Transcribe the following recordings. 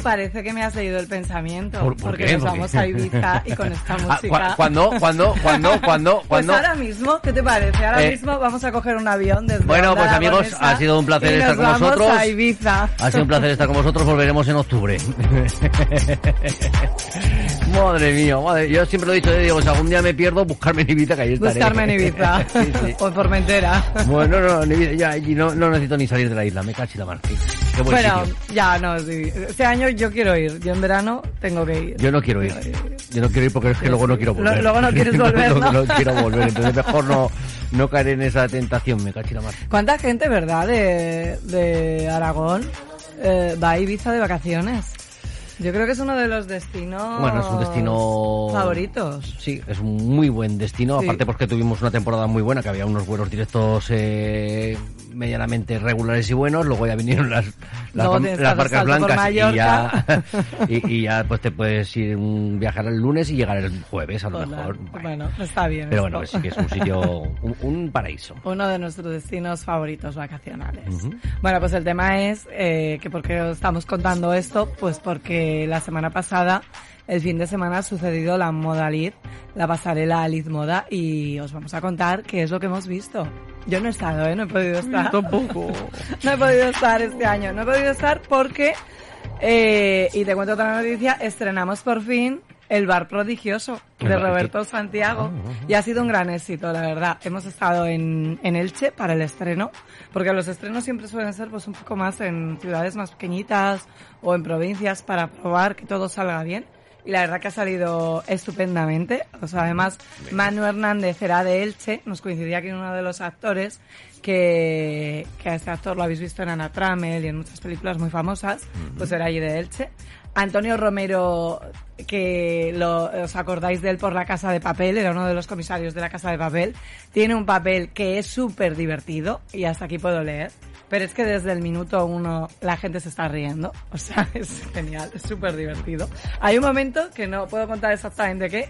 Edu, parece que me has leído el pensamiento. ¿Por- por porque qué? nos ¿Por vamos qué? a Ibiza y con esta Ah, música. cu- ¿Cuándo? ¿Cuándo? ¿Cuándo? ¿Cuándo? Pues ahora mismo, ¿qué te parece? Ahora Eh, mismo vamos a coger un avión desde Bueno, pues, amigos, ha sido un placer estar con vamos vosotros. a Ibiza. Ha sido un placer estar con vosotros, volveremos en octubre. madre mía, madre, yo siempre lo he dicho, eh, digo, si algún día me pierdo, buscarme en Ibiza, que ahí estaré. Buscarme en Ibiza Sí, sí. o en Formentera. Bueno, no, no, ya, no, no necesito ni salir de la isla, me cachi la mar. Sí. Qué buen Bueno, sitio. ya no, sí. Este año yo quiero ir. Yo en verano tengo que ir. Yo no quiero ir. Yo no quiero ir porque es que luego no quiero volver. luego no quieres volver, ¿no? no quiero volver, entonces mejor no, no caer en esa tentación, me cachi la mar. ¿Cuánta gente, verdad, de, de Aragón eh, va a Ibiza de vacaciones? Yo creo que es uno de los destinos Bueno, es un destino... favoritos. Sí, es un muy buen destino, Sí. aparte porque tuvimos una temporada muy buena, que había unos vuelos directos eh, medianamente regulares y buenos, luego ya vinieron las, las, hacer barcas blancas y ya, y, y ya pues te puedes ir un, viajar el lunes y llegar el jueves a lo Hola. mejor. Bueno, está bien. Pero esto. bueno, sí que es un sitio, un, un paraíso. Uno de nuestros destinos favoritos vacacionales. Bueno, pues el tema es eh, que por qué os estamos contando esto, pues porque la semana pasada, el fin de semana, ha sucedido la Modalid, la pasarela Aliz Moda, y os vamos a contar qué es lo que hemos visto. Yo no he estado, ¿eh? No he podido estar. Tampoco. No he podido estar este año. No he podido estar porque, eh, y te cuento otra noticia, estrenamos por fin El Bar Prodigioso de Roberto Santiago Ah, ah, y ha sido un gran éxito, la verdad. Hemos estado en, en Elche para el estreno, porque los estrenos siempre suelen ser pues un poco más en ciudades más pequeñitas o en provincias para probar que todo salga bien. Y la verdad que ha salido estupendamente. O sea, además, Manu Hernández era de Elche, nos coincidía aquí uno de los actores, que, que a este actor lo habéis visto en Ana Trammell y en muchas películas muy famosas, pues era allí de Elche. Antonio Romero, que lo, os acordáis de él por La Casa de Papel, era uno de los comisarios de La Casa de Papel, tiene un papel que es súper divertido, y hasta aquí puedo leer, pero es que desde el minuto uno la gente se está riendo, o sea, es genial, es súper divertido. Hay un momento que no puedo contar exactamente qué,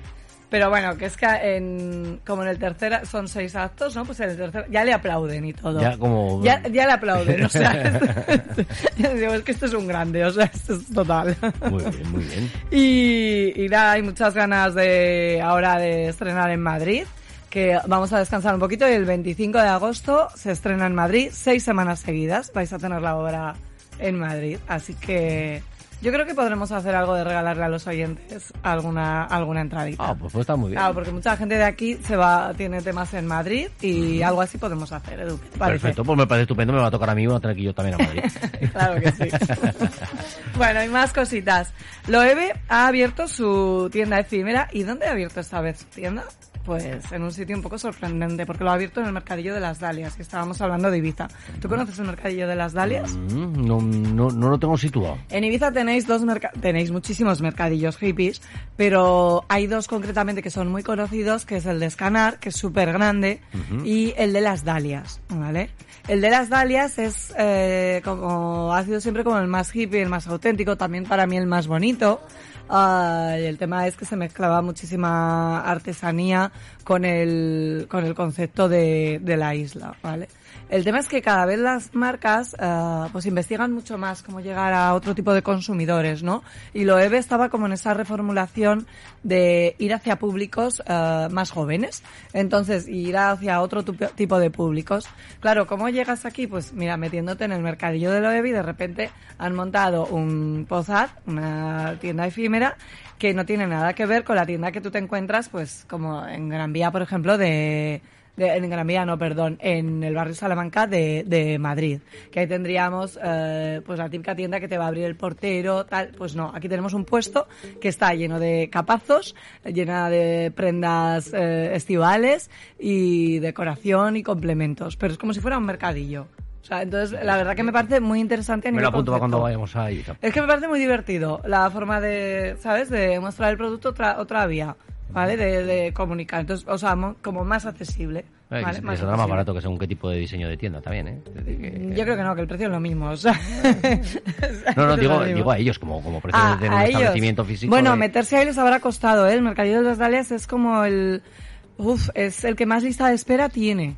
pero bueno, que es que en, como en el tercer, son seis actos, ¿no? Pues en el tercer, ya le aplauden y todo. Ya como- Ya, ya le aplauden, o sea, ya digo, es que esto es un grande, o sea, esto es total. Muy bien, muy bien. Y, y nada, hay muchas ganas de ahora de estrenar en Madrid, que vamos a descansar un poquito y el 25 de agosto se estrena en Madrid, seis semanas seguidas vais a tener la obra en Madrid, así que yo creo que podremos hacer algo de regalarle a los oyentes alguna alguna entradita. Ah, pues, pues está muy bien. Claro, porque mucha gente de aquí se va, tiene temas en Madrid y algo así podemos hacer, Edu. Perfecto, pues me parece estupendo, me va a tocar a mí, voy a tener que yo también a Madrid. claro que sí. bueno, y más cositas. Loewe ha abierto su tienda efímera. ¿Y dónde ha abierto esta vez su tienda? Pues en un sitio un poco sorprendente, porque lo ha abierto en el Mercadillo de las Dalias, que estábamos hablando de Ibiza. ¿Tú conoces el Mercadillo de las Dalias? Mm, no, no, no lo tengo situado. En Ibiza tenéis dos tenéis muchísimos mercadillos hippies, pero hay dos concretamente que son muy conocidos, que es el de Escanar, que es súper grande, y el de las Dalias, ¿vale? El de las Dalias es eh, como ha sido siempre como el más hippie, el más auténtico, también para mí el más bonito. Y el tema es que se mezclaba muchísima artesanía con el, con el concepto de, de la isla, ¿vale? El tema es que cada vez las marcas ah, pues investigan mucho más cómo llegar a otro tipo de consumidores, ¿no? Y Loewe estaba como en esa reformulación de ir hacia públicos ah, más jóvenes, entonces ir hacia otro tipo de públicos. Claro, ¿cómo llegas aquí? Pues mira, metiéndote en el mercadillo de Loewe y de repente han montado un Pozad, una tienda efímera, que no tiene nada que ver con la tienda que tú te encuentras, pues como en Gran Vía, por ejemplo, de, de- en Gran Vía, no, perdón, en el barrio Salamanca de, de Madrid. Que ahí tendríamos, eh, pues la típica tienda que te va a abrir el portero, tal. Pues no, aquí tenemos un puesto que está lleno de capazos, llena de prendas eh, estivales y decoración y complementos. Pero es como si fuera un mercadillo. O sea, entonces, la verdad que me parece muy interesante a Me lo apunto para cuando vayamos a Ibiza. Es que me parece muy divertido la forma de, ¿sabes? De mostrar el producto otra, otra vía, ¿vale? De, de comunicar. Entonces, o sea, mo- como más accesible. ¿vale? que Más más barato que según qué tipo de diseño de tienda también, ¿eh? Que- Yo creo que no, que el precio es lo mismo. O sea, No, no, digo, digo a ellos como, como precio Ah, de un ellos. establecimiento físico. Bueno, de- meterse ahí les habrá costado, ¿eh? El mercadillo de las Dalias es como el... Uf, es el que más lista de espera tiene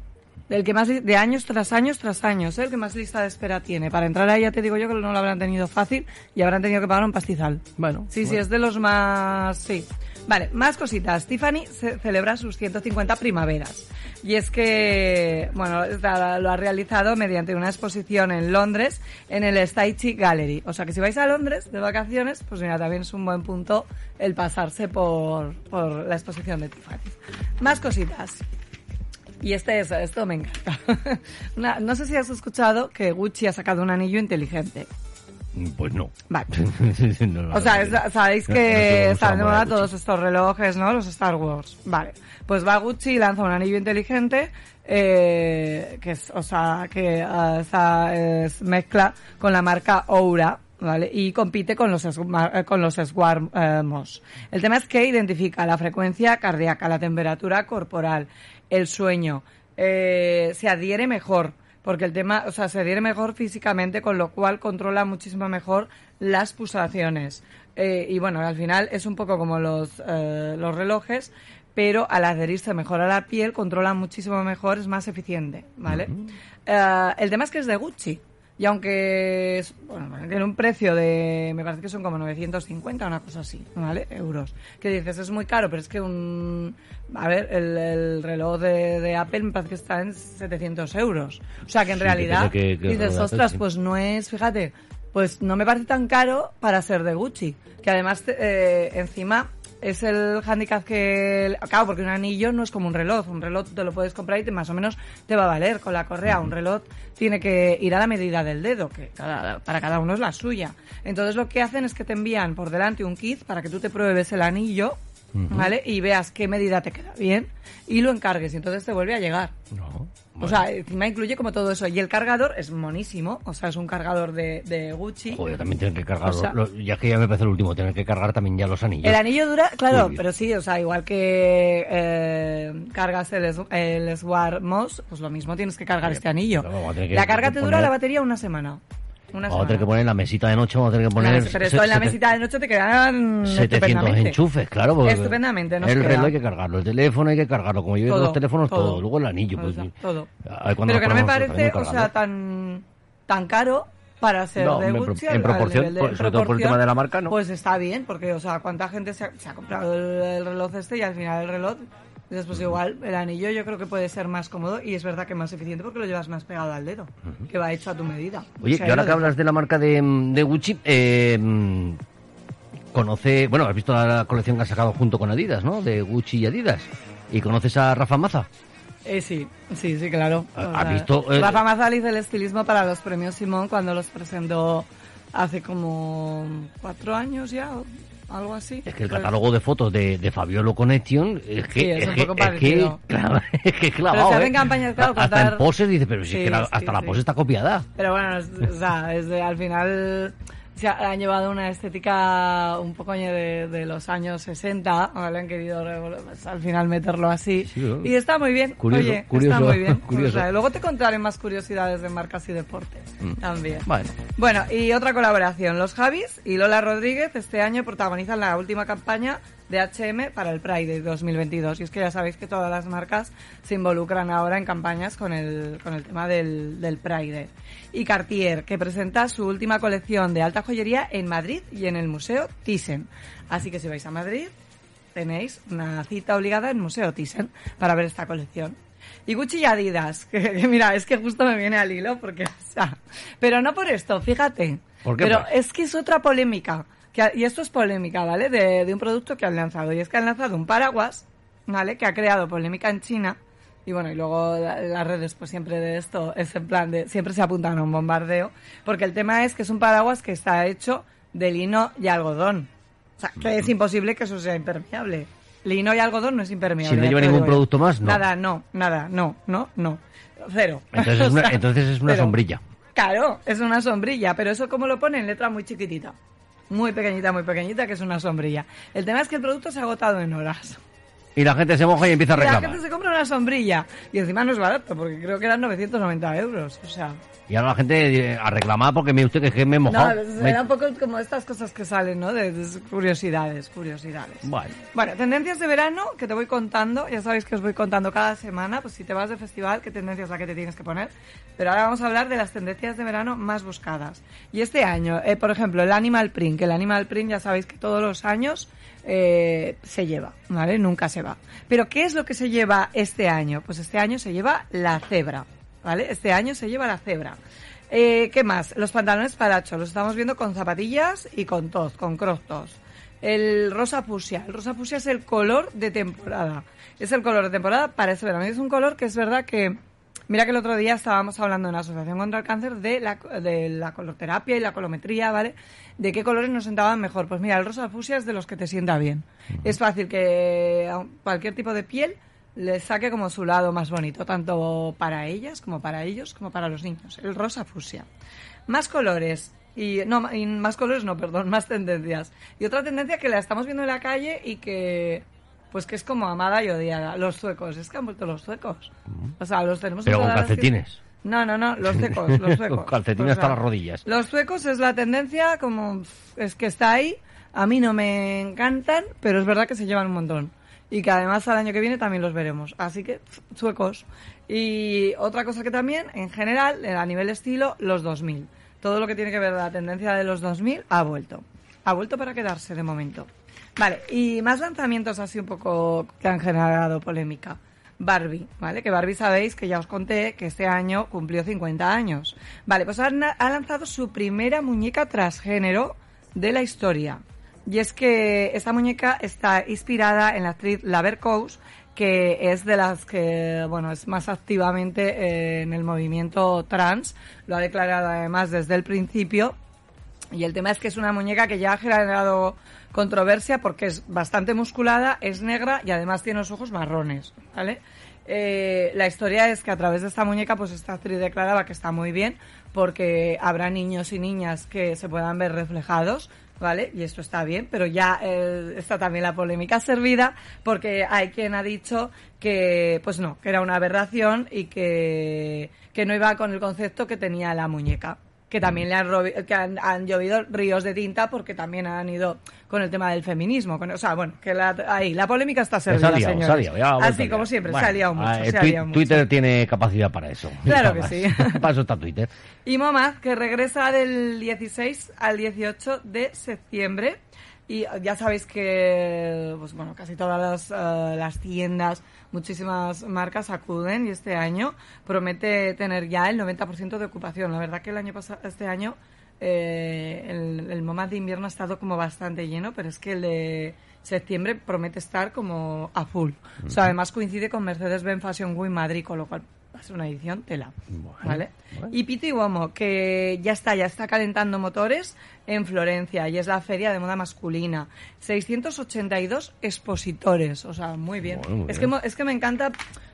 del que más de años tras años tras años, ¿eh? el que más lista de espera tiene. Para entrar ahí ya te digo yo que no lo habrán tenido fácil y habrán tenido que pagar un pastizal. Bueno, Sí, sí, es de los más... Sí. Vale, más cositas. Tiffany celebra sus 150 primaveras. Y es que, bueno, lo ha realizado mediante una exposición en Londres, en el Staichi Gallery. O sea que si vais a Londres de vacaciones, pues mira, también es un buen punto el pasarse por, por la exposición de Tiffany. Más cositas. Y este es, esto me encanta. No sé si has escuchado que Gucci ha sacado un anillo inteligente. Pues no. Vale. No, no, O sea, no, no. es- sabéis No, no que se están de moda todos estos relojes, ¿no? Los Star Wars. Vale. Pues va Gucci y lanza un anillo inteligente, eh, que es, o sea, que eh, esa es mezcla con la marca Oura, ¿vale? Y compite con los, eh, con los Swarmos. El tema es que identifica la frecuencia cardíaca, la temperatura corporal, el sueño, eh, se adhiere mejor porque el tema, o sea, se adhiere mejor físicamente, con lo cual controla muchísimo mejor las pulsaciones. Eh, y bueno, al final es un poco como los, eh, los relojes, pero al adherirse mejor a la piel, controla muchísimo mejor, es más eficiente, ¿vale? Eh, el tema es que es de Gucci. Y aunque es, bueno, tiene un precio de, me parece que son como 950, una cosa así, ¿vale? Euros. Que dices, es muy caro, pero es que un, a ver, el, el reloj de, de Apple me parece que está en 700 euros. O sea que en Sí, realidad que- que dices, ostras, pues no es, fíjate, pues no me parece tan caro para ser de Gucci. Que además, eh, encima, es el handicap que... Claro, porque un anillo no es como un reloj. Un reloj te lo puedes comprar y te, más o menos te va a valer con la correa. Un reloj tiene que ir a la medida del dedo, que cada- para cada uno es la suya. Entonces lo que hacen es que te envían por delante un kit para que tú te pruebes el anillo, ¿vale? Y veas qué medida te queda bien y lo encargues y entonces te vuelve a llegar. No. O sea, encima incluye como todo eso. Y el cargador es monísimo. O sea, es un cargador de, de Gucci. Joder, también tienen que cargar, O sea- los- ya que ya me parece el último, tener que cargar también ya los anillos. El anillo dura, claro, pero sí, o sea, igual que eh, cargas el, el Swar Moss, pues lo mismo tienes que cargar este anillo. que- la carga te dura poner- la batería una semana. Una Vamos a tener que poner en la mesita de noche, vamos a tener que poner... pero esto en la mesita de noche te quedan 700 estupendamente. enchufes, claro. porque Estupendamente, El queda. reloj hay que cargarlo, el teléfono hay que cargarlo, como yo Todo, los teléfonos, todo. todo. Luego el anillo, pues... Todo, ver Pero que no me parece, o sea, tan, tan caro para ser No, de Gucci. en proporción, de- sobre todo por el tema de la marca, ¿no? Pues está bien, porque, o sea, cuánta gente se ha, se ha comprado el, el reloj este y al final el reloj, pues igual, el anillo yo creo que puede ser más cómodo y es verdad que más eficiente porque lo llevas más pegado al dedo, que va hecho a tu medida. Oye, O sea, y ahora que hablas de la marca de, de Gucci, eh, mm, conoce, bueno, has visto la colección que han sacado junto con Adidas, ¿no? De Gucci y Adidas. ¿Y conoces a Rafa Maza? Eh, sí, sí, sí, claro. ¿Ha- has visto, eh, Rafa Mazal hizo el estilismo para los premios Simón cuando los presentó hace como cuatro años ya, algo así. Es que el catálogo de fotos de, de Fabiolo Connection es que Sí, es es, un que, poco es que, claro, es que clavado, se hacen ¿eh? campañas, claro, hasta contar- en poses dice, pero si Sí, es que la- sí, hasta la sí. pose está copiada. Pero bueno, o sea, es de- al final se ha- han llevado una estética un poco de, de los años 60, ¿vale? han querido pues, al final meterlo así. Sí, ¿no? Y está muy bien, Curioso, oye, curioso, está muy bien. curioso. O sea, luego te contaré más curiosidades de marcas y deportes Mm. también. Bueno, Bueno, y otra colaboración. Los Javis y Lola Rodríguez este año protagonizan la última campaña de H&M para el Pride de 2022. Y es que ya sabéis que todas las marcas se involucran ahora en campañas con el, con el tema del, del Pride. Y Cartier, que presenta su última colección de alta joyería en Madrid y en el Museo Thyssen. Así que si vais a Madrid, tenéis una cita obligada en Museo Thyssen para ver esta colección. Y Gucci y Adidas, que, que mira, es que justo me viene al hilo porque, o sea, pero no por esto, fíjate. ¿Por qué, Pero pues? es que es otra polémica, que, y esto es polémica, ¿vale? De, de un producto que han lanzado, y es que han lanzado un paraguas, ¿vale? Que ha creado polémica en China, y bueno, y luego la- las redes, pues siempre de esto es en plan de, siempre se apuntan a un bombardeo, porque el tema es que es un paraguas que está hecho de lino y algodón. O sea, que es imposible que eso sea impermeable. Lino y algodón no es impermeable. Si no lleva ningún producto más, no. Nada, no, nada, no, no, no. Cero. entonces es una, entonces es una sombrilla. Claro, es una sombrilla, pero eso como lo pone en letra muy chiquitita. Muy pequeñita, muy pequeñita, que es una sombrilla. El tema es que el producto se ha agotado en horas. Y la gente se moja y empieza a Y la reclamar. gente se compra una sombrilla. Y encima no es barato, porque creo que eran 990 euros. O sea, Y ahora la gente eh, a reclamar porque mire usted que me he no, mojado. Me- era un poco como estas cosas que salen, ¿no? De, de curiosidades, curiosidades. Bueno. Bueno, tendencias de verano que te voy contando. Ya sabéis que os voy contando cada semana. Pues si te vas de festival, qué tendencia es la que te tienes que poner. Pero ahora vamos a hablar de las tendencias de verano más buscadas. Y este año, eh, por ejemplo, el Animal Print. Que el Animal Print ya sabéis que todos los años eh, se lleva, ¿vale? Nunca se va. Pero ¿qué es lo que se lleva este año? Pues este año se lleva la cebra, ¿vale? Este año se lleva la cebra. Eh, ¿Qué más? Los pantalones paracho. Los estamos viendo con zapatillas y con tos, con cross tos. El rosa fucsia. El rosa fucsia es el color de temporada. Es el color de temporada para este verano. Es un color que es verdad que... Mira que el otro día estábamos hablando en la Asociación contra el Cáncer de la, de la colorterapia y la colometría, ¿vale? De qué colores nos sentaban mejor. Pues mira, el rosa fucsia es de los que te sienta bien. Es fácil que a cualquier tipo de piel le saque como su lado más bonito, tanto para ellas como para ellos, como para los niños. El rosa fucsia. Más colores. Y no, y más colores no, perdón, más tendencias. Y otra tendencia que la estamos viendo en la calle y que pues que es como amada y odiada. Los suecos, es que han vuelto los suecos. O sea, los tenemos en Pero con calcetines. No, no, no, los suecos, los suecos. Con calcetines O sea, hasta las rodillas. Los suecos es la tendencia como es que está ahí. A mí no me encantan, pero es verdad que se llevan un montón. Y que además al año que viene también los veremos. Así que suecos. Y otra cosa que también, en general, eh, a nivel estilo, los 2000. Todo lo que tiene que ver la tendencia de los 2000 ha vuelto. Ha vuelto para quedarse de momento. Vale, y más lanzamientos así un poco que han generado polémica. Barbie, ¿vale? Que Barbie sabéis que ya os conté que este año cumplió 50 años. Vale, pues ha, ha lanzado su primera muñeca transgénero de la historia. Y es que esta muñeca está inspirada en la actriz Laver Coase, que es de las que, bueno, es más activamente eh, en el movimiento trans. Lo ha declarado además desde el principio. Y el tema es que es una muñeca que ya ha generado controversia porque es bastante musculada, es negra y además tiene los ojos marrones, ¿vale? Eh, la historia es que a través de esta muñeca, pues esta actriz declaraba que está muy bien porque habrá niños y niñas que se puedan ver reflejados, ¿vale? Y esto está bien, pero ya eh, está también la polémica servida porque hay quien ha dicho que, pues no, que era una aberración y que, que no iba con el concepto que tenía la muñeca que también le han, que han, han llovido ríos de tinta porque también han ido con el tema del feminismo. Con, o sea, bueno, que la, ahí, la polémica está Se ha servida, liado, señores. se ha liado, ya ha Así como siempre, Bueno, se ha liado mucho, ah, se ha Twi- liado mucho. Twitter tiene capacidad para eso. Claro que sí. para eso está Twitter. Y Momad, que regresa del 16 al 18 de septiembre. Y ya sabéis que, pues bueno, casi todas las, eh, las tiendas, muchísimas marcas acuden y este año promete tener ya el 90% de ocupación. La verdad que el año pasado, este año, eh, el, el de invierno ha estado como bastante lleno, pero es que el de septiembre promete estar como a full. O sea, además coincide con Mercedes-Benz Fashion Week Madrid, con lo cual va a ser una edición tela. Bueno, ¿Vale? bueno. Y Piti Uomo, que ya está, ya está calentando motores en Florencia y es la feria de moda masculina. 682 expositores, o sea, muy bien. Bueno, muy es, bien. Que, es que me encanta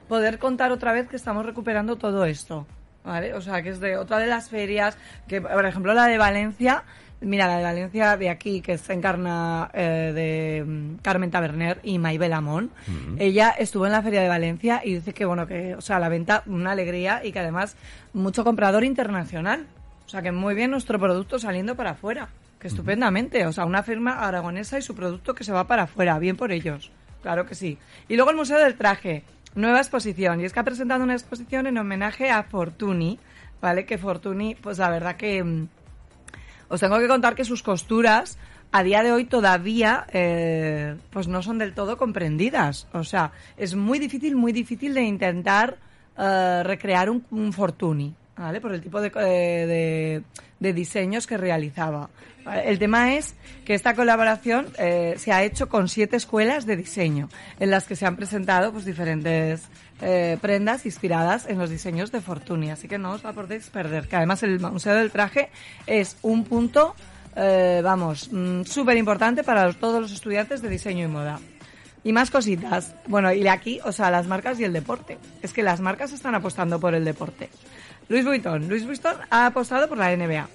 poder contar otra vez que estamos recuperando todo esto. ¿Vale? O sea, que es de otra de las ferias, que por ejemplo la de Valencia, mira, la de Valencia de aquí, que se encarna eh, de mm, Carmen Taberner y Maybel Amón, ella estuvo en la feria de Valencia y dice que, bueno, que, o sea, la venta, una alegría y que además mucho comprador internacional. O sea, que muy bien nuestro producto saliendo para afuera. Que estupendamente. O sea, una firma aragonesa y su producto que se va para afuera. Bien por ellos. Claro que sí. Y luego el Museo del Traje. Nueva exposición. Y es que ha presentado una exposición en homenaje a Fortuny. ¿Vale? Que Fortuny, pues la verdad que... os tengo que contar que sus costuras a día de hoy todavía eh, pues no son del todo comprendidas. O sea, es muy difícil, muy difícil de intentar eh, recrear un, un Fortuny, Por el tipo de, diseños que realizaba. El tema es que esta colaboración eh, se ha hecho con siete escuelas de diseño, en las que se han presentado pues diferentes eh, prendas inspiradas en los diseños de Fortuny. Así que no os la podéis perder. Que además el Museo del Traje es un punto, eh, vamos, súper importante para todos los estudiantes de diseño y moda. Y más cositas. Bueno, y aquí, o sea, las marcas y el deporte. Es que las marcas están apostando por el deporte. Luis Vuitton. Luis Vuitton ha apostado por la NBA.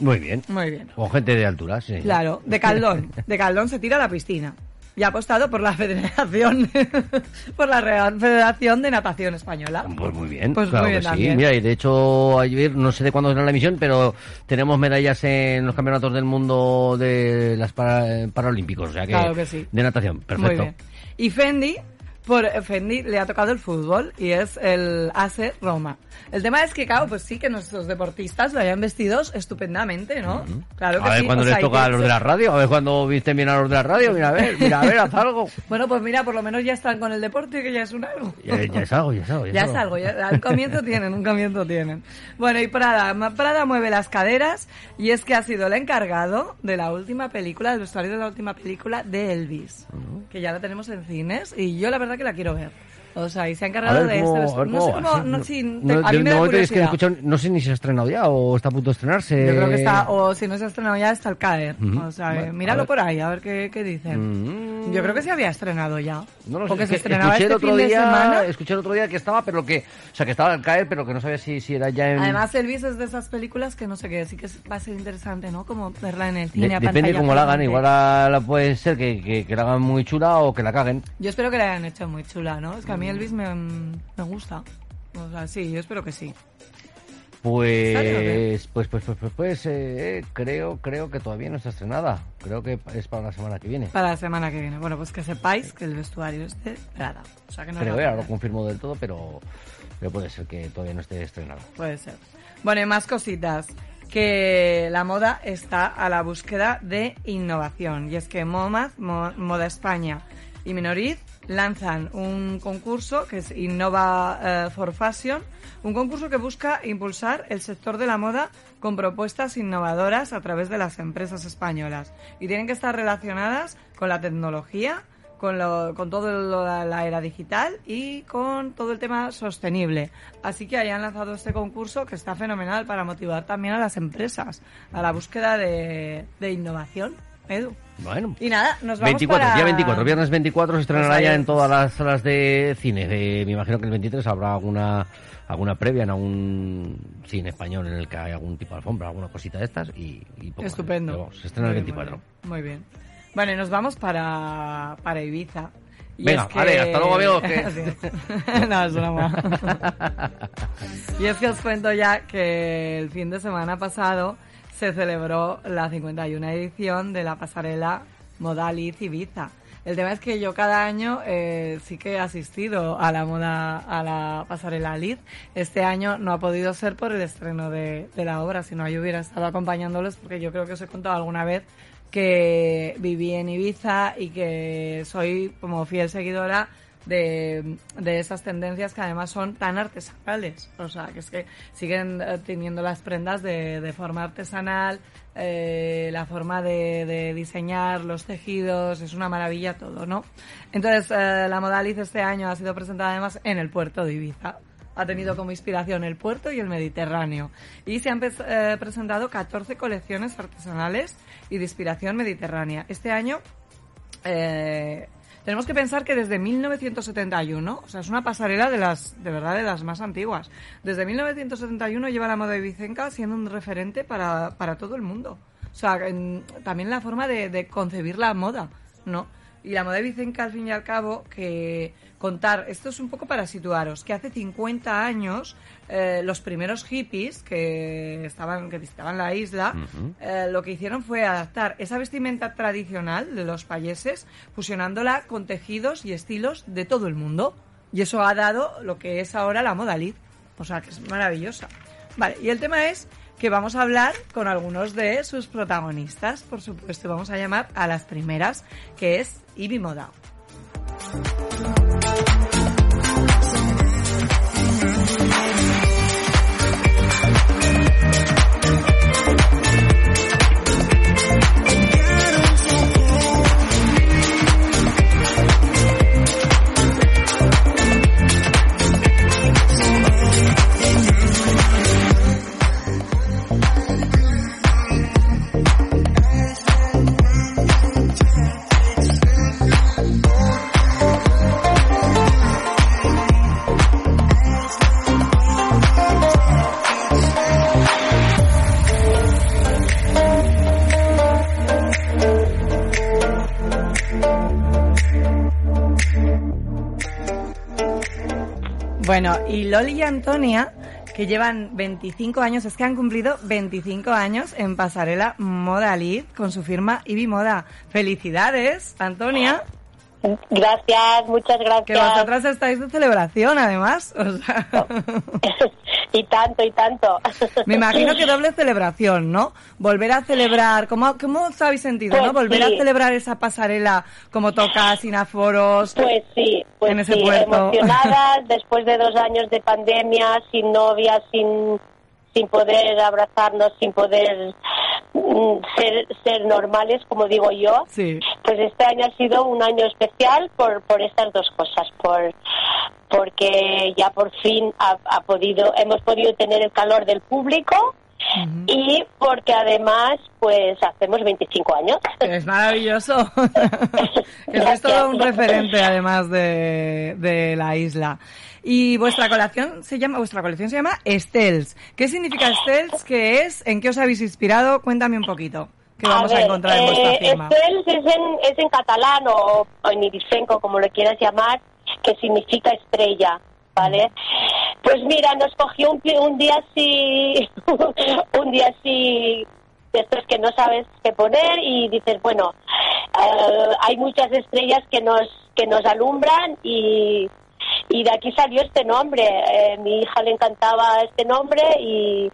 Muy bien. Muy bien. Con gente de altura, sí. Claro, de Caldón. De Caldón se tira a la piscina. y ha apostado por la Federación, por la Real Federación de Natación Española. Pues muy bien, Pues claro muy bien que sí. Mira, y de hecho, ayer, no sé de cuándo será la emisión, pero tenemos medallas en los campeonatos del mundo de las para- paralímpicos, o sea que, Claro que sí. de natación, Muy perfecto. bien. Y Fendi, por Fendi le ha tocado el fútbol y es el ASE Roma. El tema es que, claro, pues sí que nuestros deportistas vayan vestidos estupendamente, ¿no? Claro que A ver sí. cuándo o les sea, y toca a los de la radio, a ver cuándo visten bien a los de la radio, mira a ver, mira a ver, haz algo. Bueno, pues mira, por lo menos ya están con el deporte, que ya es un algo. Ya, ya es algo, ya es algo. Ya es algo, ya, un comienzo tienen, un comienzo tienen. Bueno, y Prada, Prada mueve las caderas y es que ha sido el encargado de la última película, del vestuario de la última película de Elvis, que ya la tenemos en cines y yo la verdad que la quiero ver. O sea, y se ha encargado de cómo- vestuario. No sé cómo no, sí, No, te- a de- mí me de da momento es que he curiosidad. escuchado- no sé ni si se ha estrenado ya o está a punto de estrenarse. Yo creo que está, o si no se ha estrenado ya, está al caer. O sea, Bueno, míralo por ahí, a ver qué, qué dicen. Mm. Yo creo que se había estrenado ya. No lo sé, Porque es se estrenaba este otro fin de día, semana. escuché el otro día que estaba, pero que, o sea, que estaba al caer, pero que no sabía si, si era ya en... Además, Elvis es de esas películas que no sé qué, sí que va a ser interesante, ¿no? Como verla en el De- cine. a depende cómo la hagan, igual la, la puede ser que, que, que la hagan muy chula o que la caguen. Yo espero que la hayan hecho muy chula, ¿no? Es que a mí Elvis me, me gusta. O sea, sí, yo espero que sí. Pues, pues, pues, pues, pues, pues, eh, creo, creo que todavía no está estrenada. Creo que es para la semana que viene. Para la semana que viene. Bueno, pues que sepáis que el vestuario es de Prada. O sea, que no Creo, eh, ahora lo confirmo del todo, pero, pero puede ser que todavía no esté estrenada. Puede ser. Bueno, y más cositas. Que la moda está a la búsqueda de innovación. Y es que MoMA, Mo- Moda España y Minoriz lanzan un concurso que es Innova eh, for Fashion, un concurso que busca impulsar el sector de la moda con propuestas innovadoras a través de las empresas españolas. Y tienen que estar relacionadas con la tecnología, con, lo, con de la era digital y con todo el tema sostenible. Así que hayan lanzado este concurso que está fenomenal para motivar también a las empresas a la búsqueda de, de innovación. Edu. Bueno. Y nada, nos vamos 24, para... día 24, viernes 24 se estrenará Pues ya en todas las salas de cine. Eh, me imagino que el 23 habrá alguna alguna previa en algún cine español en el que hay algún tipo de alfombra, alguna cosita de estas y, y poco. Estupendo. Vamos, se estrena el Muy bien, 24. Muy bien. Bueno, y nos vamos para, para Ibiza. Y Venga, es que- vale, hasta luego, amigos, que- no, es broma. y es que os cuento ya que el fin de semana pasado se celebró la 51 edición de la pasarela Modaliz Ibiza. El tema es que yo cada año eh, sí que he asistido a la moda, a la pasarela Liz. Este año no ha podido ser por el estreno de, de la obra, si no yo hubiera estado acompañándolos porque yo creo que os he contado alguna vez que viví en Ibiza y que soy como fiel seguidora de, de esas tendencias que además son tan artesanales. O sea, que es que siguen eh, teniendo las prendas de, de forma artesanal, eh, la forma de, de diseñar los tejidos, es una maravilla todo, ¿no? Entonces, eh, la Modaliz este año ha sido presentada además en el puerto de Ibiza. Ha tenido como inspiración el puerto y el Mediterráneo. Y se han eh, presentado 14 colecciones artesanales y de inspiración mediterránea. Este año eh, tenemos que pensar que desde 1971, o sea, es una pasarela de las, de verdad, de las más antiguas. Desde 1971 lleva la moda ibicenca siendo un referente para, para todo el mundo. O sea, también la forma de, de concebir la moda, ¿no? Y la moda ibicenca, al fin y al cabo, que contar, esto es un poco para situaros, que hace 50 años eh, los primeros hippies que estaban, que visitaban la isla, eh, lo que hicieron fue adaptar esa vestimenta tradicional de los payeses, fusionándola con tejidos y estilos de todo el mundo. Y eso ha dado lo que es ahora la moda Liz. O sea, que es maravillosa. Vale, y el tema es que vamos a hablar con algunos de sus protagonistas, por supuesto. Vamos a llamar a las primeras, que es Ibi Moda. Bueno, y Loli y Antonia, que llevan 25 años, es que han cumplido 25 años en pasarela Moda con su firma Ibi Moda. ¡Felicidades, Antonia! Gracias, muchas gracias. Que vosotras estáis de celebración, además. O sea... y tanto, y tanto. Me imagino que doble celebración, ¿no? Volver a celebrar, ¿cómo, cómo os habéis sentido, Pues no? Volver a celebrar esa pasarela como toca, sin aforos. Pues sí, pues En ese sí, puerto. emocionadas después de dos años de pandemia, sin novia, sin, sin poder abrazarnos, sin poder ser, ser normales, como digo yo. Sí. Pues este año ha sido un año especial por, por estas dos cosas, por porque ya por fin ha, ha podido, hemos podido tener el calor del público y porque además pues hacemos 25 años. Es maravilloso. es todo un referente, además de, de la isla. Y vuestra colección se llama, vuestra colección se llama Estels. ¿Qué significa Estels? ¿Qué es? ¿En qué os habéis inspirado? Cuéntame un poquito. ¿Qué vamos a, ver, encontrar en vuestra eh, firma? Estels es en, es en catalán o, o en irisenco, como lo quieras llamar, que significa estrella, ¿vale? Pues mira, nos cogió un, un día así, un día así de estos que no sabes qué poner y dices, bueno, eh, hay muchas estrellas que nos que nos alumbran y y de aquí salió este nombre. Eh, mi hija le encantaba este nombre y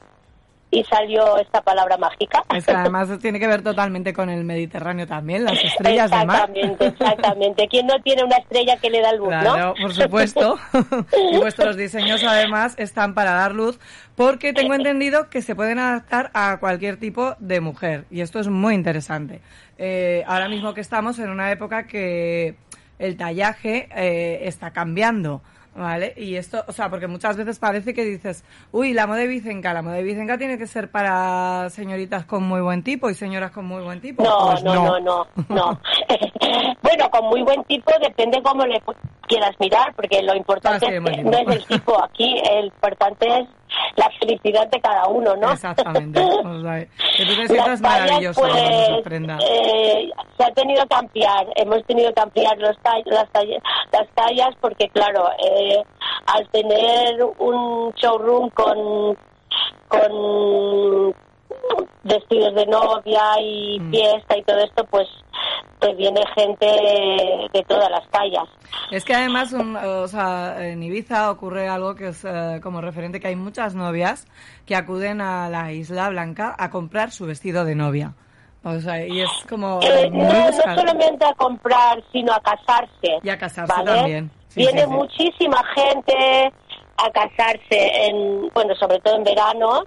y salió esta palabra mágica. Es que además tiene que ver totalmente con el Mediterráneo también, las estrellas de mar. Exactamente, exactamente. ¿Quién no tiene una estrella que le da luz, Claro, no? por supuesto. y vuestros diseños además están para dar luz porque tengo entendido que se pueden adaptar a cualquier tipo de mujer y esto es muy interesante. Eh, ahora mismo que estamos en una época que el tallaje eh, está cambiando. ¿Vale? Y esto, o sea, porque muchas veces parece que dices, uy, la moda de Vicenca, la moda de Vicenca tiene que ser para señoritas con muy buen tipo y señoras con muy buen tipo. No, Pues no, no, no, no. bueno, con muy buen tipo depende cómo le quieras mirar, porque lo importante Ah, sí, no es el tipo aquí, el importante es la felicidad de cada uno, ¿no? Exactamente. O sea, que tú te sientas maravilloso pues, eh, se ha tenido que ampliar, hemos tenido que ampliar los tall- las, tallas, las tallas porque, claro, eh, al tener un showroom con, con vestidos de novia y Mm. fiesta y todo esto, pues te viene gente de todas las tallas. Es que además, un- o sea, en Ibiza ocurre algo que es eh, como referente, que hay muchas novias que acuden a la Isla Blanca a comprar su vestido de novia. O sea, y es como Eh, no, no solamente a comprar, sino a casarse. Y a casarse ¿vale? también. Sí, Viene sí, sí. muchísima gente a casarse, en, bueno, sobre todo en verano,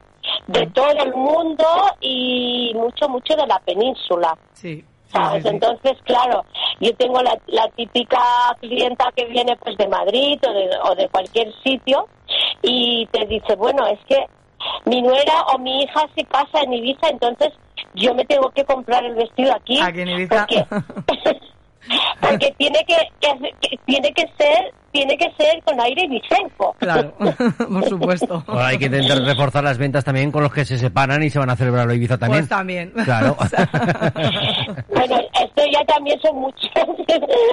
de todo el mundo y mucho, mucho de la península. Sí, ¿sabes? Entonces, claro, yo tengo la, la típica clienta que viene pues de Madrid o de, o de cualquier sitio y te dice, bueno, es que mi nuera o mi hija se casa en Ibiza, entonces yo me tengo que comprar el vestido aquí. Aquí en Ibiza. Porque, porque tiene que, que- que- tiene que ser tiene que ser con aire vicenco. Claro, por supuesto. Ahora hay que intentar reforzar las ventas también con los que se separan y se van a celebrar la Ibiza también. Pues también. Claro. O sea, Bueno, esto ya también son muchos.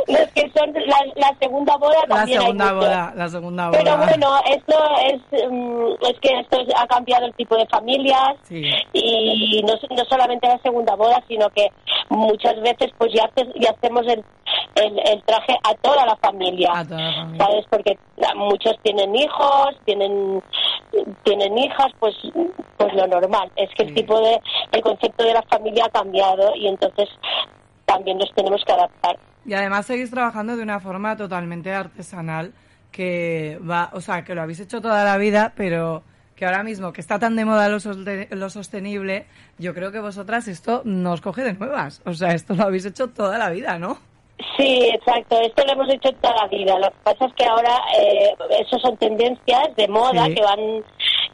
Los que son la, la segunda boda la también hay segunda muchos. boda, la segunda boda. Pero bueno, esto es, mm, es que esto ha cambiado el tipo de familias Sí. y no, no solamente la segunda boda, sino que muchas veces pues ya, ya hacemos el, el, el traje a toda la familia. A toda la familia. ¿Sabes? Porque muchos tienen hijos, tienen tienen hijas, pues pues lo normal. Es que el tipo de el concepto de la familia ha cambiado y entonces también nos tenemos que adaptar. Y además seguís trabajando de una forma totalmente artesanal que va, o sea, que lo habéis hecho toda la vida, pero que ahora mismo que está tan de moda lo, lo sostenible, yo creo que vosotras esto no os coge de nuevas. O sea, esto lo habéis hecho toda la vida, ¿no? Sí, exacto. Esto lo hemos hecho toda la vida. Lo que pasa es que ahora eh, eso son tendencias de moda Sí. que van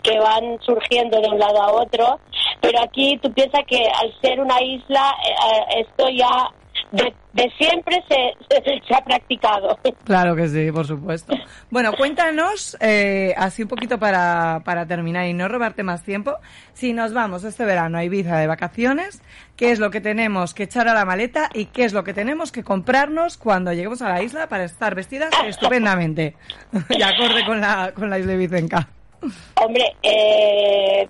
que van surgiendo de un lado a otro. Pero aquí tú piensas que al ser una isla, eh, eh, esto ya de, de siempre se, se, se ha practicado. Claro que sí, por supuesto. Bueno, cuéntanos, eh, así un poquito para, para terminar y no robarte más tiempo, si nos vamos este verano a Ibiza de vacaciones, qué es lo que tenemos que echar a la maleta y qué es lo que tenemos que comprarnos cuando lleguemos a la isla para estar vestidas estupendamente. y acorde con la, con la isla Ibicenca. Hombre, eh,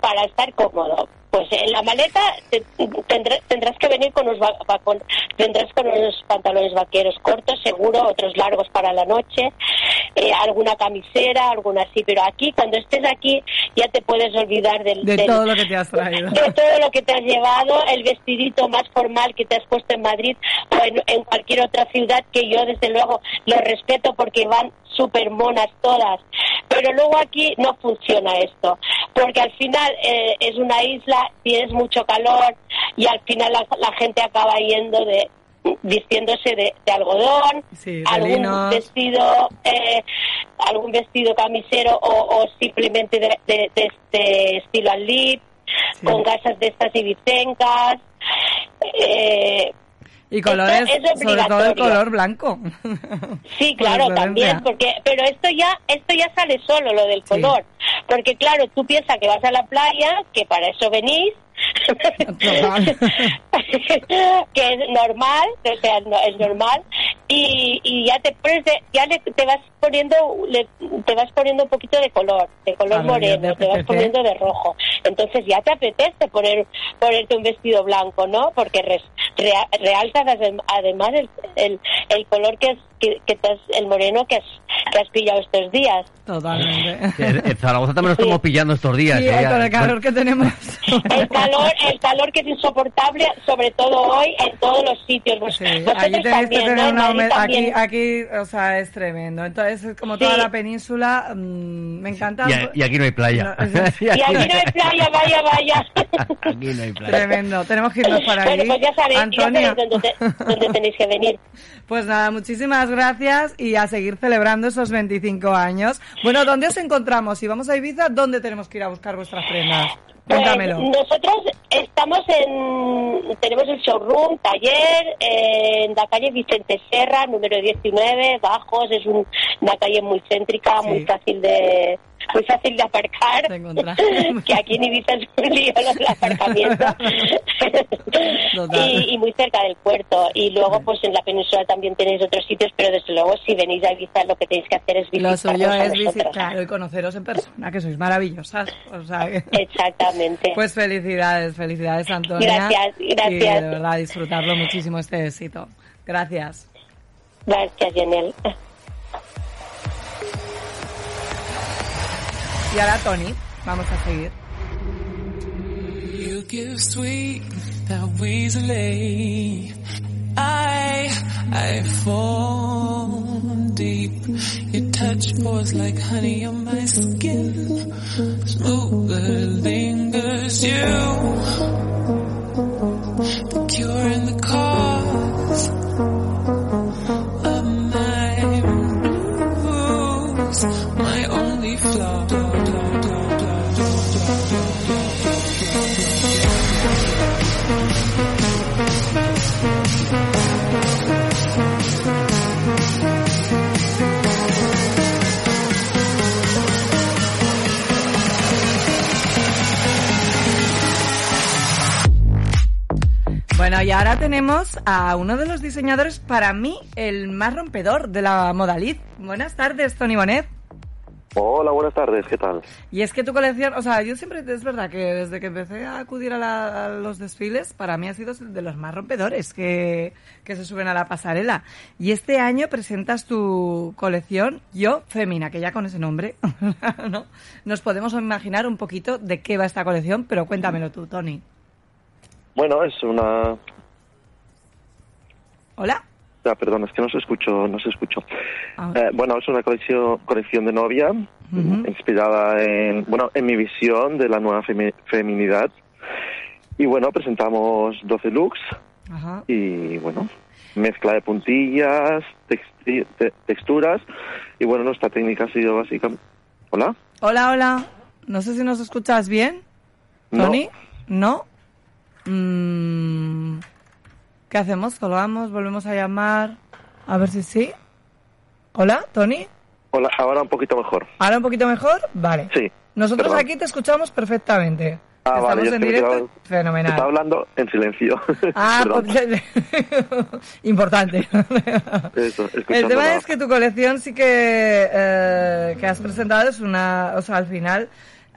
para estar cómodo. Pues en la maleta te- tendrás, tendrás que venir con unos, va- va- con- tendrás con unos pantalones vaqueros cortos, seguro, otros largos para la noche, eh, alguna camisera, alguna así. Pero aquí, cuando estés aquí, ya te puedes olvidar del, De del- todo lo que te has traído. de todo lo que te has llevado, el vestidito más formal que te has puesto en Madrid o en, en cualquier otra ciudad que yo desde luego lo respeto porque van súper monas todas. Pero luego aquí no funciona esto, porque al final eh, es una isla, tienes mucho calor y al final la, la gente acaba yendo de vistiéndose de, de algodón, Sí, algún linos. vestido, eh, algún vestido camisero o, o simplemente de, de- de este estilo al lip, Sí. con gasas de estas ibicencas. Eh, Y colores, sobre todo el color blanco. Sí, claro, también, porque pero esto ya esto ya sale solo lo del Sí. Porque claro, tú piensas que vas a la playa, que para eso venís, que es normal, o sea, no, es normal. Y, y ya te pones de- ya le- te vas poniendo le- te vas poniendo un poquito de color, de color te moreno, te vas poniendo de rojo, entonces ya te apetece poner ponerte un vestido blanco, ¿no? Porque res- rea- realzas adem- además el, el, el color que, es, que, que te has- el moreno que has, que has pillado estos días. Totalmente. En en Zaragoza también nos estamos pillando estos días. Sí, ¿eh? con el calor que tenemos. El calor, el calor que es insoportable, sobre todo hoy, en todos los sitios. Vos- Sí, vosotros allí tenéis que también, tener ¿no? Una humedad. Aquí, también. aquí, o sea, es tremendo. Entonces, es como Sí. toda la península, mm, me encanta. Y, y aquí no hay playa. No, es- Y aquí no hay playa, vaya, vaya. Aquí no hay playa. Tremendo. Tenemos que irnos para allí. Bueno, pues ya sabéis, ya Antonia. sabéis dónde, dónde tenéis que venir. Pues nada, muchísimas gracias y a seguir celebrando esos 25 años. Bueno, ¿dónde os encontramos? Si vamos a Ibiza, ¿dónde tenemos que ir a buscar vuestras prendas? Pues Cuéntamelo. nosotros estamos en, tenemos el showroom, taller, en la calle Vicente Serra, número 19, Bajos, es un- una calle muy céntrica, Sí. muy fácil de muy fácil de aparcar, que aquí en Ibiza es un lío lo del aparcamiento, Total. y, y muy cerca del puerto. Y luego, pues en la península también tenéis otros sitios, pero desde luego si venís a Ibiza lo que tenéis que hacer es Lo visitarnos suyo a es visitar y conoceros en persona, que sois maravillosas. O sea, que- Exactamente. Pues felicidades, felicidades Antonia. Gracias, gracias. Y de verdad disfrutarlo muchísimo este éxito. Gracias. Gracias, Janel. Y ahora Tony, vamos a seguir. You give sweet without easily. I, I fall deep. Your touch pours like honey on my skin. Smooth lingers you. The cure and the cause of my bruise. My only flaw. Bueno, y ahora tenemos a uno de los diseñadores, para mí, el más rompedor de la modalid. Buenas tardes, Tony Bonet. Hola, buenas tardes, ¿qué tal? Y es que tu colección, o sea, yo siempre, es verdad que desde que empecé a acudir a, la- a los desfiles, para mí ha sido de los más rompedores que, que se suben a la pasarela. Y este año presentas tu colección Yo Femina, que ya con ese nombre, ¿no? Nos podemos imaginar un poquito de qué va esta colección, pero cuéntamelo tú, Tony. Bueno, es una... Hola. Ah, perdón, es que no se escucho, no se escucho. Ah. Eh, bueno, es una colección, colección de novia, inspirada en, bueno, en mi visión de la nueva femi- feminidad. Y bueno, presentamos 12 looks Ajá. y bueno, mezcla de puntillas, te- texturas y bueno, nuestra técnica ha sido básicamente... ¿Hola? Hola, hola. No sé si nos escuchas bien. No. ¿Tony? ¿No? Mm, ¿Qué hacemos? ¿Colgamos? ¿Volvemos a llamar? A ver si sí. ¿Hola, Tony? Hola, ahora un poquito mejor. ¿Ahora un poquito mejor? Vale. Sí. Nosotros perdón. aquí te escuchamos perfectamente. Ah, Estamos vale, en directo. Fenomenal. Estaba hablando en silencio. Ah, pues- importante. Eso, El tema es que tu colección sí que, eh, que has presentado es una, o sea, al final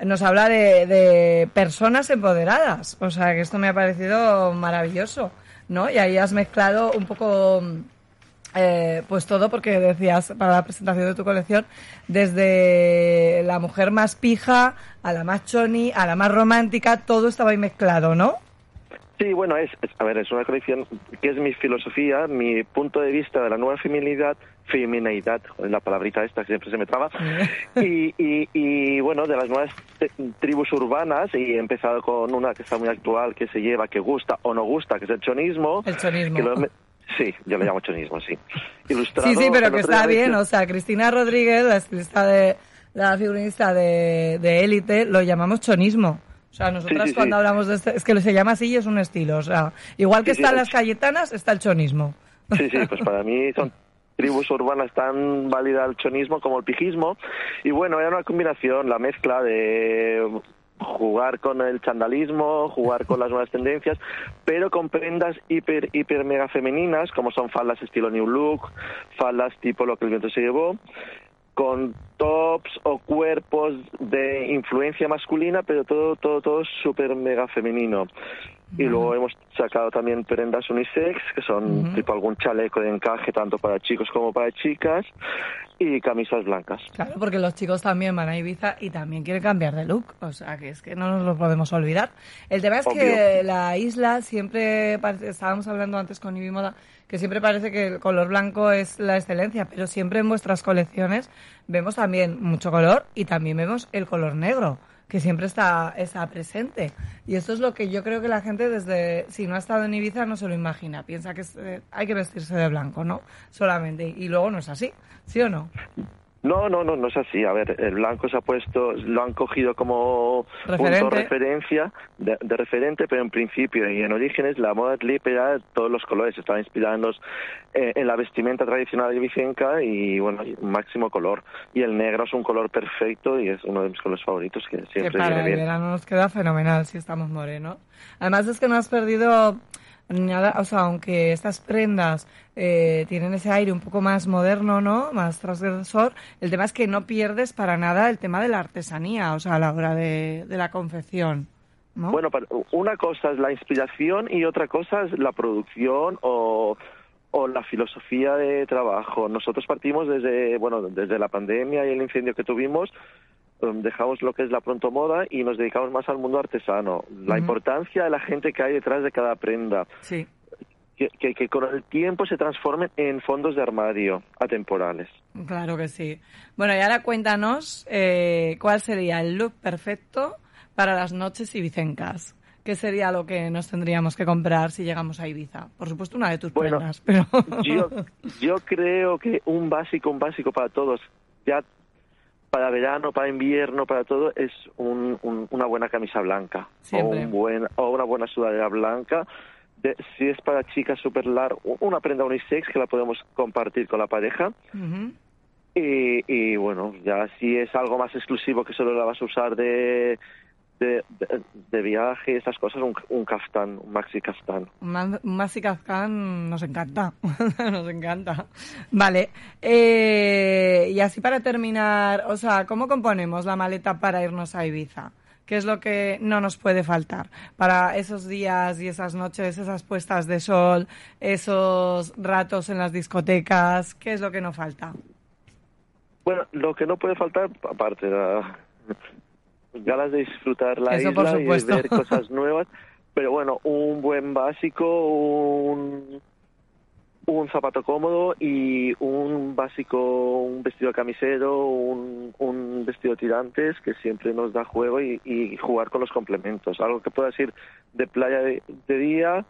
nos habla de, de personas empoderadas, o sea, que esto me ha parecido maravilloso, ¿no? Y ahí has mezclado un poco, eh, pues todo, porque decías para la presentación de tu colección, desde la mujer más pija a la más choni, a la más romántica, todo estaba ahí mezclado, ¿no? Sí, bueno, es, es- a ver, es una colección que es mi filosofía, mi punto de vista de la nueva feminidad, feminidad, joder, la palabrita esta que siempre se me traba, y, y, y, bueno, de las nuevas tribus urbanas, y he empezado con una que está muy actual, que se lleva, que gusta o no gusta, que es el chonismo. El chonismo. que lo he- sí, yo le llamo chonismo, sí. Ilustrado Sí, sí, pero que está bien. decía- O sea, Cristina Rodríguez, la estilista de la figurinista de de élite, lo llamamos chonismo. O sea, nosotras Sí, sí, cuando sí. hablamos de este, es que se llama así y es un estilo. O sea, igual que están es- las cayetanas, está el chonismo. Sí, sí, pues para mí son tribus urbanas tan válida el chonismo como el pijismo. Y bueno, era una combinación, la mezcla de jugar con el chandalismo, jugar con las nuevas tendencias, pero con prendas hiper, hiper mega femeninas, como son faldas estilo New Look, faldas tipo lo que el viento se llevó, con tops o cuerpos de influencia masculina, pero todo, todo, todo súper mega femenino. Y luego hemos sacado también prendas unisex, que son tipo algún chaleco de encaje tanto para chicos como para chicas, y camisas blancas. Claro, porque los chicos también van a Ibiza y también quieren cambiar de look. O sea, que es que no nos lo podemos olvidar. El tema es que la isla siempre, parece- estábamos hablando antes con Ibimoda, que siempre parece que el color blanco es la excelencia, pero siempre en vuestras colecciones vemos también mucho color y también vemos el color negro que siempre está, está presente. Y esto es lo que yo creo que la gente desde, si no ha estado en Ibiza, no se lo imagina. Piensa que eh, hay que vestirse de blanco, ¿no? Solamente. Y luego no es así, ¿sí o no? No, no, no, no es así. A ver, el blanco se ha puesto, lo han cogido como Referente. punto referencia, de, de referente, pero en principio y en orígenes la moda slip era todos los colores, estaba inspirada en, los, eh, en la vestimenta tradicional de Vicenca y bueno, máximo color. Y el negro es un color perfecto y es uno de mis colores favoritos que que siempre para viene el bien. verano nos queda fenomenal si estamos morenos. Además es que no has perdido nada, o sea, aunque estas prendas eh, tienen ese aire un poco más moderno, ¿no? Más transgresor, el tema es que no pierdes para nada el tema de la artesanía, o sea, a la hora de, de la confección, ¿no? Bueno, una cosa es la inspiración y otra cosa es la producción o, o la filosofía de trabajo. Nosotros partimos desde, bueno, desde la pandemia y el incendio que tuvimos, dejamos lo que es la pronto moda y nos dedicamos más al mundo artesano. La importancia de la gente que hay detrás de cada prenda. sí. Que, que, que con el tiempo se transformen en fondos de armario atemporales. Claro que sí. Bueno, y ahora cuéntanos eh, cuál sería el look perfecto para las noches ibicencas. ¿Qué sería lo que nos tendríamos que comprar si llegamos a Ibiza? Por supuesto, una de tus Bueno, prendas, pero... Yo, yo creo que un básico, un básico para todos, ya para verano, para invierno, para todo, es un- un- una buena camisa blanca o, un buen, o una buena sudadera blanca. De- si es para chicas super largo, una prenda unisex que la podemos compartir con la pareja. Y, y bueno, ya si es algo más exclusivo que solo la vas a usar de, de, de- de viaje, esas cosas, un, un kaftán, un maxi kaftán. Un Maxi Kafkan nos encanta, nos encanta. Vale, eh, y así para terminar, o sea, ¿cómo componemos la maleta para irnos a Ibiza? ¿Qué es lo que no nos puede faltar para esos días y esas noches, esas puestas de sol, esos ratos en las discotecas? ¿Qué es lo que nos falta? Bueno, lo que no puede faltar, aparte de la- ganas de disfrutar la Eso, isla y de ver cosas nuevas, pero bueno, un buen básico, un, un zapato cómodo y un básico, un vestido camisero, un, un vestido tirantes que siempre nos da juego y, y jugar con los complementos. Algo que puedas ir de playa de, de día,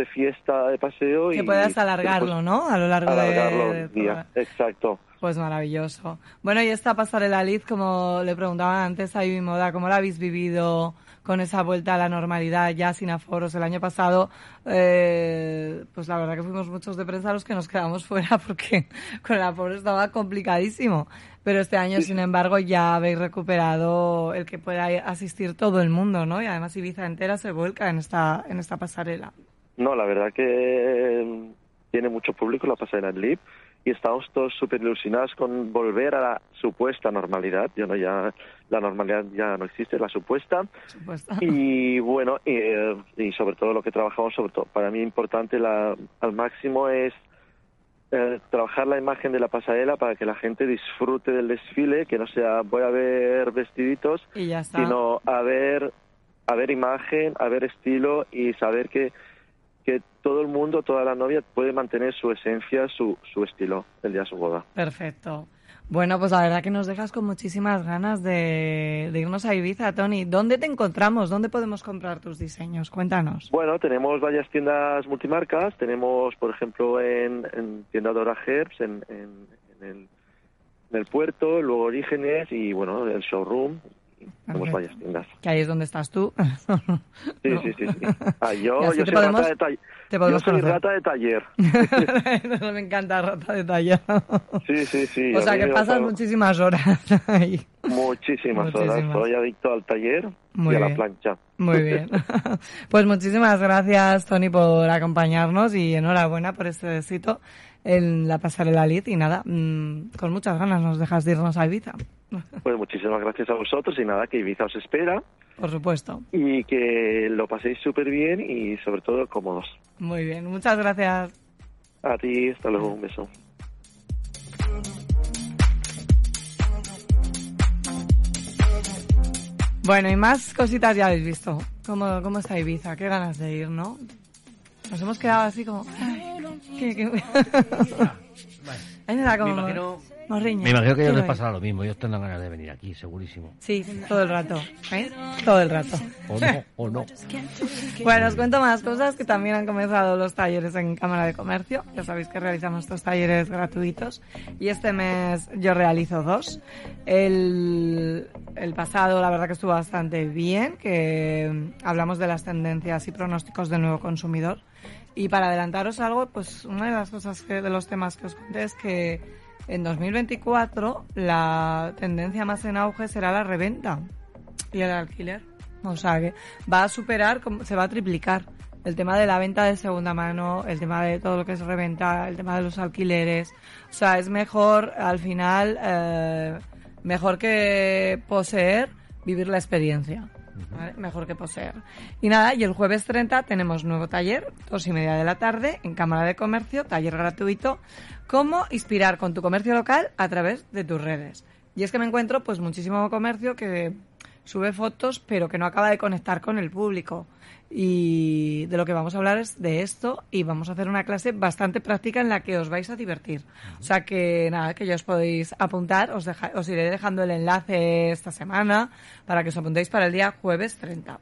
de fiesta, de paseo. Que y puedas alargarlo, pues, ¿no? A lo largo de- alargarlo de... el día. Exacto. Pues maravilloso. Bueno, y esta pasarela Liz, como le preguntaba antes a Ivy Moda, ¿cómo la habéis vivido con esa vuelta a la normalidad ya sin aforos? El año pasado, eh, pues la verdad que fuimos muchos de prensa los que nos quedamos fuera porque con el aforo estaba complicadísimo. Pero este año, sin embargo, ya habéis recuperado el que pueda asistir todo el mundo, ¿no? Y además Ibiza entera se vuelca en esta, en esta pasarela. No, la verdad que eh, tiene mucho público la pasarela en Lip y estamos todos súper ilusionados con volver a la supuesta normalidad. Yo no ya la normalidad ya no existe, la supuesta. Supuesto. Y bueno, y, eh, y sobre todo lo que trabajamos, sobre todo para mí importante la, al máximo es eh, trabajar la imagen de la pasarela para que la gente disfrute del desfile, que no sea voy a ver vestiditos, Y ya está. sino a ver, a ver imagen, a ver estilo y saber que, que todo el mundo, toda la novia puede mantener su esencia, su, su estilo el día de su boda. Perfecto. Bueno, pues la verdad que nos dejas con muchísimas ganas de, de irnos a Ibiza, Tony. ¿Dónde te encontramos? ¿Dónde podemos comprar tus diseños? Cuéntanos. Bueno, tenemos varias tiendas multimarcas. Tenemos, por ejemplo, en, en tienda Dora Herbs, en, en, en el, en el puerto, luego Orígenes y, bueno, el showroom. Tenemos varias tiendas. Que ahí es donde estás tú. Sí, No. sí, sí. sí. Ah, yo yo soy, podemos- rata de taller. te yo soy conocer. rata de taller. Me encanta rata de talla. Sí, sí, sí. o sea que pasas muchísimas horas ahí. Muchísimas, horas. Muchísimas. Soy adicto al taller Muy y a la bien. plancha. Muy bien. Pues muchísimas gracias, Tony, por acompañarnos y enhorabuena por este éxito en la pasarela Liz. Y nada, mm, con muchas ganas nos dejas de irnos a Ibiza. Pues muchísimas gracias a vosotros y nada, que Ibiza os espera Por supuesto. y que lo paséis súper bien y sobre todo cómodos. Muy bien. Muchas gracias. A ti, hasta luego, un beso. Bueno, y más cositas ya habéis visto. ¿Cómo, cómo está Ibiza? Qué ganas de ir, ¿no? Nos hemos quedado así como... qué- qué- Ahí me da como... Me imagino- morriña. Me imagino que a ellos les pasará lo mismo. Ellos tendrán ganas de venir aquí, segurísimo. Sí, todo el rato. ¿eh? Todo el rato. O no, o no. Bueno, os cuento más cosas que también han comenzado los talleres en Cámara de Comercio. Ya sabéis que realizamos estos talleres gratuitos y este mes yo realizo dos. El, el pasado, la verdad que estuvo bastante bien, que hablamos de las tendencias y pronósticos del nuevo consumidor. Y para adelantaros algo, pues una de las cosas que, de los temas que os conté es que en 2024 la tendencia más en auge será la reventa y el alquiler. O sea que va a superar, se va a triplicar el tema de la venta de segunda mano, el tema de todo lo que es reventa, el tema de los alquileres. O sea, es mejor al final, eh, mejor que poseer, vivir la experiencia. ¿Vale? Mejor que poseer. Y nada, y el jueves 30 tenemos nuevo taller, dos y media de la tarde, en Cámara de Comercio, taller gratuito, cómo inspirar con tu comercio local a través de tus redes. Y es que me encuentro pues muchísimo comercio que sube fotos pero que no acaba de conectar con el público. Y de lo que vamos a hablar es de esto y vamos a hacer una clase bastante práctica en la que os vais a divertir. O sea que nada, que ya os podéis apuntar, os, deja- os iré dejando el enlace esta semana para que os apuntéis para el día jueves 30.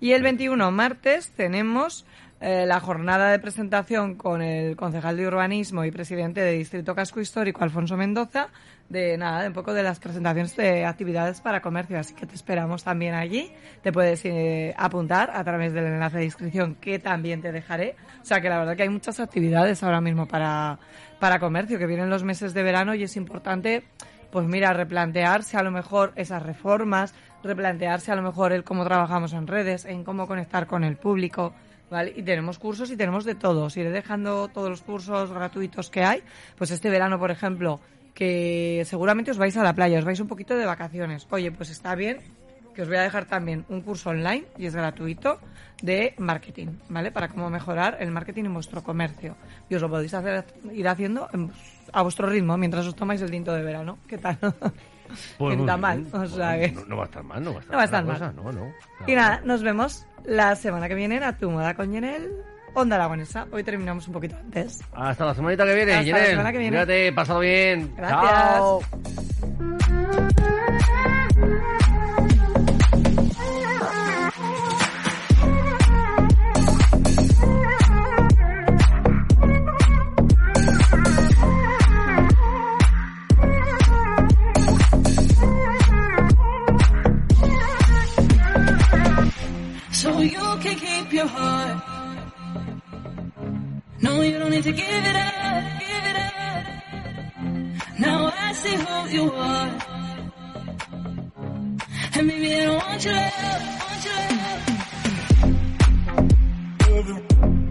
Y el 21, martes, tenemos eh, la jornada de presentación con el concejal de urbanismo y presidente de Distrito Casco Histórico, Alfonso Mendoza, de nada, de un poco de las presentaciones de actividades para comercio. Así que te esperamos también allí. Te puedes eh, apuntar a través del enlace de inscripción que también te dejaré. O sea que la verdad que hay muchas actividades ahora mismo para, para comercio, que vienen los meses de verano y es importante pues mira, replantearse a lo mejor esas reformas, replantearse a lo mejor el cómo trabajamos en redes, en cómo conectar con el público, ¿vale? Y tenemos cursos y tenemos de todo. Iré dejando todos los cursos gratuitos que hay. Pues este verano, por ejemplo, que seguramente os vais a la playa, os vais un poquito de vacaciones. Oye, pues está bien que os voy a dejar también un curso online y es gratuito de marketing, ¿vale? Para cómo mejorar el marketing en vuestro comercio. Y os lo podéis hacer, ir haciendo en- a vuestro ritmo mientras os tomáis el tinto de verano. ¿Qué tal? Pues Que muy está bien. mal, o sea Bueno, que- no, no va a estar mal, no va a estar, No va a estar la mal. cosa, No, no. Y nada, nos vemos la semana que viene en A Tu Moda con Yenel, Onda Aragonesa. Hoy terminamos un poquito antes. Hasta la semanita que viene, Hasta la Yenel. semana que viene. Cuídate, pasado bien. Gracias. Chao. No, you don't need to give it up, give it up. Now I see who you are. And maybe I don't want your love, want your love.